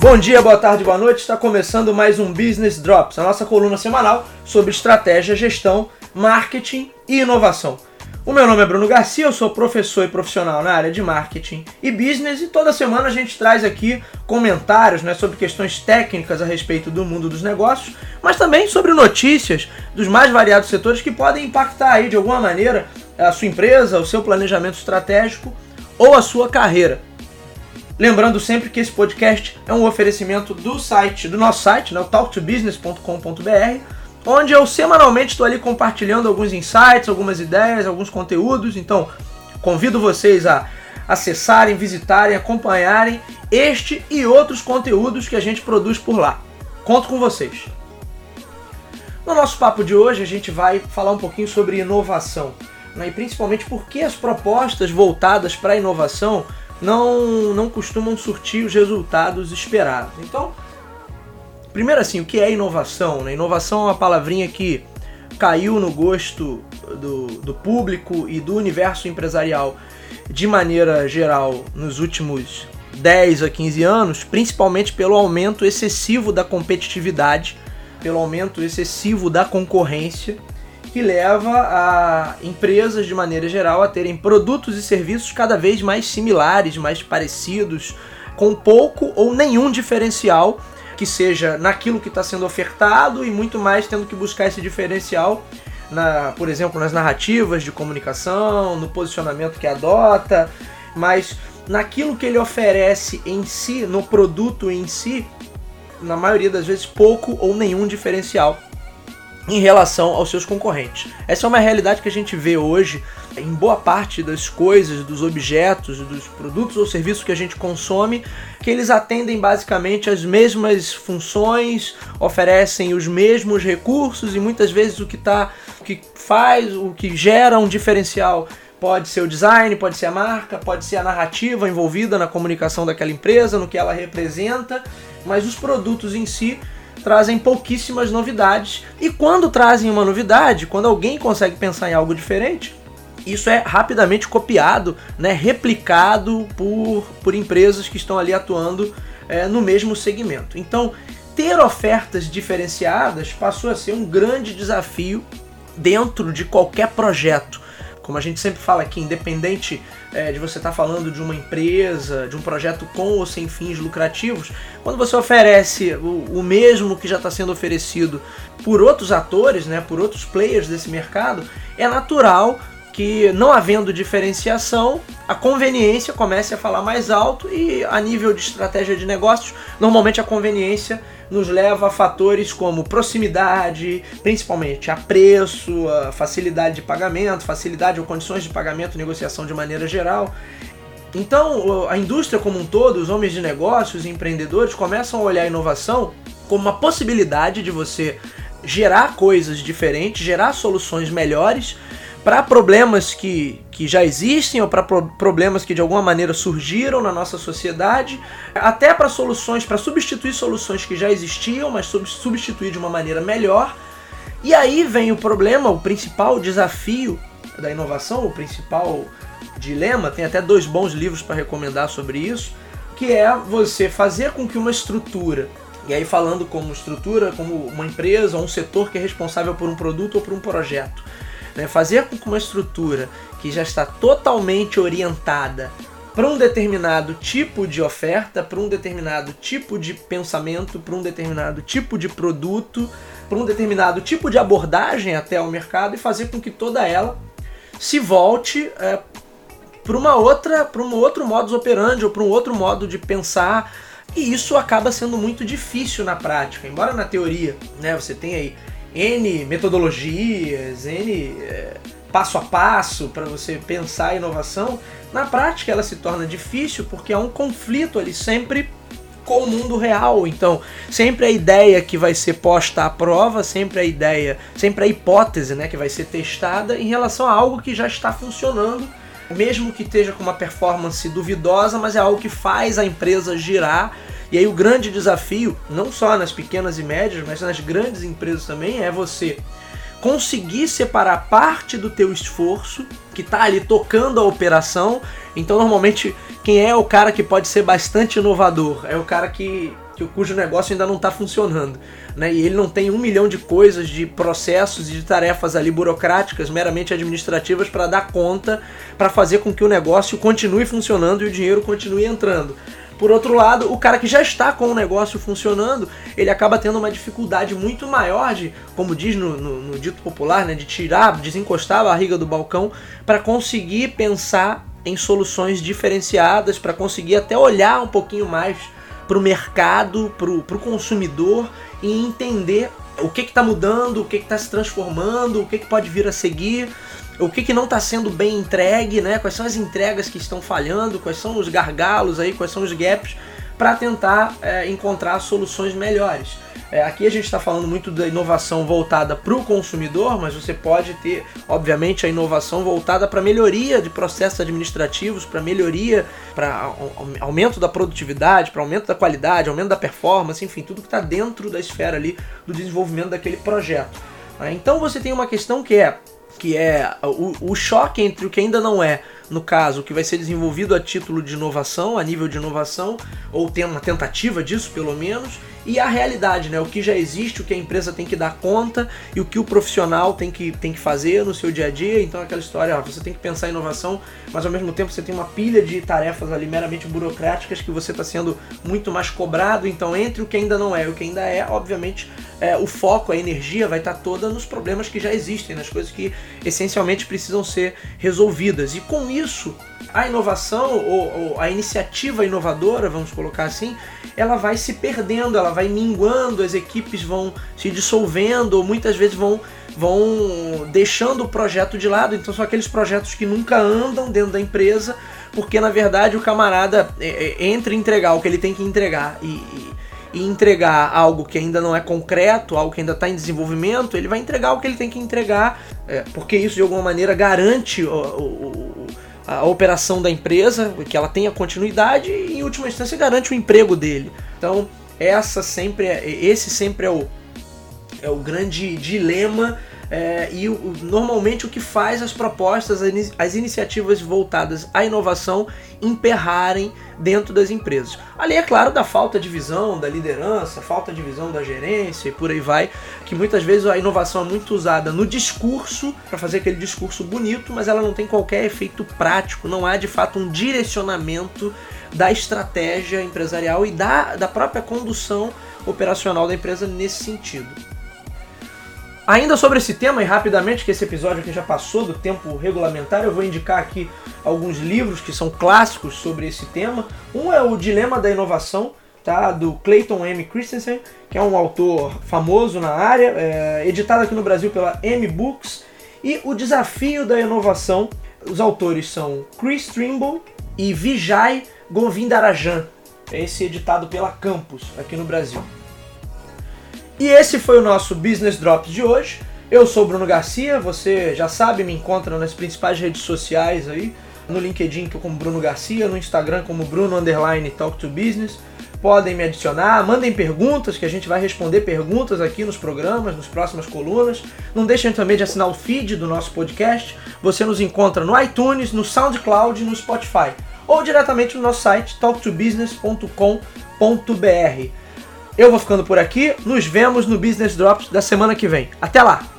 Bom dia, boa tarde, boa noite. Está começando mais um Business Drops, a nossa coluna semanal sobre estratégia, gestão, marketing e inovação. O meu nome é Bruno Garcia, eu sou professor e profissional na área de marketing e business e toda semana a gente traz aqui comentários né, sobre questões técnicas a respeito do mundo dos negócios, mas também sobre notícias dos mais variados setores que podem impactar aí de alguma maneira a sua empresa, o seu planejamento estratégico ou a sua carreira. Lembrando sempre que esse podcast é um oferecimento do site, do nosso site, né, talktobusiness.com.br onde eu semanalmente estou ali compartilhando alguns insights, algumas ideias, alguns conteúdos. Então, convido vocês a acessarem, visitarem, acompanharem este e outros conteúdos que a gente produz por lá. Conto com vocês. No nosso papo de hoje, a gente vai falar um pouquinho sobre inovação, né? e principalmente por que as propostas voltadas para a inovação não, não costumam surtir os resultados esperados. Então, Primeiro assim, o que é inovação? Né? Inovação é uma palavrinha que caiu no gosto do, do público e do universo empresarial de maneira geral nos últimos 10 a 15 anos, principalmente pelo aumento excessivo da competitividade, pelo aumento excessivo da concorrência, que leva a empresas de maneira geral a terem produtos e serviços cada vez mais similares, mais parecidos, com pouco ou nenhum diferencial que seja naquilo que está sendo ofertado e muito mais tendo que buscar esse diferencial, na, por exemplo, nas narrativas de comunicação, no posicionamento que adota, mas naquilo que ele oferece em si, no produto em si, na maioria das vezes pouco ou nenhum diferencial em relação aos seus concorrentes. Essa é uma realidade que a gente vê hoje em boa parte das coisas, dos objetos, dos produtos ou serviços que a gente consome, que eles atendem basicamente as mesmas funções, oferecem os mesmos recursos e muitas vezes o que tá, o que faz, o que gera um diferencial Pode ser o design, pode ser a marca, pode ser a narrativa envolvida na comunicação daquela empresa, no que ela representa, mas os produtos em si trazem pouquíssimas novidades. E quando trazem uma novidade, quando alguém consegue pensar em algo diferente, isso é rapidamente copiado, né, replicado por, por empresas que estão ali atuando é, no mesmo segmento. Então, ter ofertas diferenciadas passou a ser um grande desafio dentro de qualquer projeto. Como a gente sempre fala aqui, independente é, de você estar tá falando de uma empresa, de um projeto com ou sem fins lucrativos, quando você oferece o, o mesmo que já está sendo oferecido por outros atores, né, por outros players desse mercado, é natural que não havendo diferenciação, a conveniência comece a falar mais alto e a nível de estratégia de negócios, normalmente a conveniência nos leva a fatores como proximidade, principalmente a preço, a facilidade de pagamento, facilidade ou condições de pagamento, negociação de maneira geral. Então, a indústria como um todo, os homens de negócios empreendedores começam a olhar a inovação como uma possibilidade de você gerar coisas diferentes, gerar soluções melhores para problemas que, que já existem ou para pro problemas que de alguma maneira surgiram na nossa sociedade, até para soluções, para substituir soluções que já existiam, mas substituir de uma maneira melhor. E aí vem o problema, o principal desafio da inovação, o principal dilema, tem até dois bons livros para recomendar sobre isso, que é você fazer com que uma estrutura, e aí falando como estrutura, como uma empresa um setor que é responsável por um produto ou por um projeto, né? Fazer com que uma estrutura que já está totalmente orientada para um determinado tipo de oferta, para um determinado tipo de pensamento, para um determinado tipo de produto, para um determinado tipo de abordagem até ao mercado e fazer com que toda ela se volte é, para uma outra, para um outro modus operandi ou para um outro modo de pensar. E isso acaba sendo muito difícil na prática. Embora na teoria, né, você tenha aí N metodologias, N é, passo a passo para você pensar a inovação, na prática ela se torna difícil porque há um conflito ali sempre com o mundo real. Então, sempre a ideia que vai ser posta à prova, sempre a ideia, sempre a hipótese né, que vai ser testada em relação a algo que já está funcionando, mesmo que esteja com uma performance duvidosa, mas é algo que faz a empresa girar e aí o grande desafio, não só nas pequenas e médias, mas nas grandes empresas também, é você conseguir separar parte do teu esforço que está ali tocando a operação. Então, normalmente, quem é o cara que pode ser bastante inovador? É o cara que, que cujo negócio ainda não está funcionando. Né? E ele não tem um milhão de coisas, de processos e de tarefas ali burocráticas, meramente administrativas, para dar conta, para fazer com que o negócio continue funcionando e o dinheiro continue entrando. Por outro lado, o cara que já está com o negócio funcionando, ele acaba tendo uma dificuldade muito maior de, como diz no, no, no dito popular, né, de tirar, desencostar a barriga do balcão para conseguir pensar em soluções diferenciadas, para conseguir até olhar um pouquinho mais para o mercado, para o consumidor e entender o que está mudando, o que está se transformando, o que, que pode vir a seguir o que, que não está sendo bem entregue, né? Quais são as entregas que estão falhando, quais são os gargalos aí, quais são os gaps, para tentar é, encontrar soluções melhores. É, aqui a gente está falando muito da inovação voltada para o consumidor, mas você pode ter, obviamente, a inovação voltada para melhoria de processos administrativos, para melhoria, para aumento da produtividade, para aumento da qualidade, aumento da performance, enfim, tudo que está dentro da esfera ali do desenvolvimento daquele projeto. Então você tem uma questão que é que é o, o choque entre o que ainda não é no caso, que vai ser desenvolvido a título de inovação, a nível de inovação, ou tem uma tentativa disso pelo menos, e a realidade, né? O que já existe, o que a empresa tem que dar conta e o que o profissional tem que, tem que fazer no seu dia a dia. Então, aquela história, ó, você tem que pensar em inovação, mas ao mesmo tempo você tem uma pilha de tarefas ali meramente burocráticas que você está sendo muito mais cobrado. Então, entre o que ainda não é e o que ainda é, obviamente, é, o foco, a energia vai estar tá toda nos problemas que já existem, nas coisas que essencialmente precisam ser resolvidas. E com isso, a inovação ou, ou, a iniciativa inovadora, vamos colocar assim, ela vai se perdendo, ela vai minguando, as equipes vão se dissolvendo, ou muitas vezes vão, vão deixando o projeto de lado. Então são aqueles projetos que nunca andam dentro da empresa, porque na verdade o camarada é, é, entre entregar o que ele tem que entregar e, e, e entregar algo que ainda não é concreto, algo que ainda está em desenvolvimento, ele vai entregar o que ele tem que entregar, é, porque isso de alguma maneira garante o, o a operação da empresa, que ela tenha continuidade e em última instância garante o emprego dele. Então, essa sempre é, esse sempre é o, é o grande dilema é, e o, normalmente o que faz as propostas, as iniciativas voltadas à inovação emperrarem dentro das empresas. Ali é claro da falta de visão da liderança, falta de visão da gerência e por aí vai, que muitas vezes a inovação é muito usada no discurso para fazer aquele discurso bonito, mas ela não tem qualquer efeito prático, não há de fato um direcionamento da estratégia empresarial e da, da própria condução operacional da empresa nesse sentido. Ainda sobre esse tema, e rapidamente, que esse episódio aqui já passou do tempo regulamentar, eu vou indicar aqui alguns livros que são clássicos sobre esse tema. Um é o Dilema da Inovação, tá? do Clayton M. Christensen, que é um autor famoso na área, é, editado aqui no Brasil pela M Books. E O Desafio da Inovação, os autores são Chris Trimble e Vijay Govindarajan, esse editado pela Campus aqui no Brasil. E esse foi o nosso Business Drops de hoje. Eu sou o Bruno Garcia, você já sabe, me encontra nas principais redes sociais aí, no LinkedIn como Bruno Garcia, no Instagram como Bruno Underline Talk to Business. Podem me adicionar, mandem perguntas que a gente vai responder perguntas aqui nos programas, nas próximas colunas. Não deixem também de assinar o feed do nosso podcast. Você nos encontra no iTunes, no SoundCloud e no Spotify. Ou diretamente no nosso site talktobusiness.com.br. Eu vou ficando por aqui, nos vemos no Business Drops da semana que vem. Até lá!